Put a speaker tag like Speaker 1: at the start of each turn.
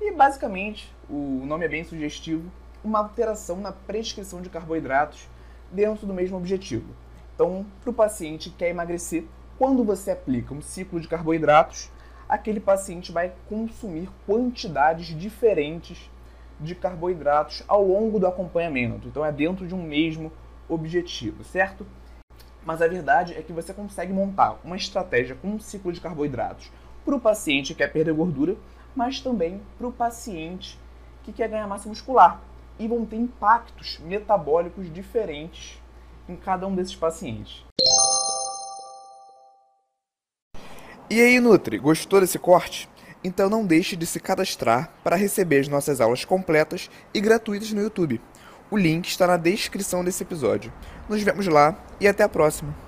Speaker 1: E basicamente, o nome é bem sugestivo, uma alteração na prescrição de carboidratos dentro do mesmo objetivo. Então, para o paciente que quer emagrecer, quando você aplica um ciclo de carboidratos, aquele paciente vai consumir quantidades diferentes de carboidratos ao longo do acompanhamento. Então, é dentro de um mesmo objetivo, certo? Mas a verdade é que você consegue montar uma estratégia com um ciclo de carboidratos para o paciente que quer perder gordura, mas também para o paciente que quer ganhar massa muscular. E vão ter impactos metabólicos diferentes em cada um desses pacientes.
Speaker 2: E aí, Nutri, gostou desse corte? Então não deixe de se cadastrar para receber as nossas aulas completas e gratuitas no YouTube. O link está na descrição desse episódio. Nos vemos lá e até a próxima!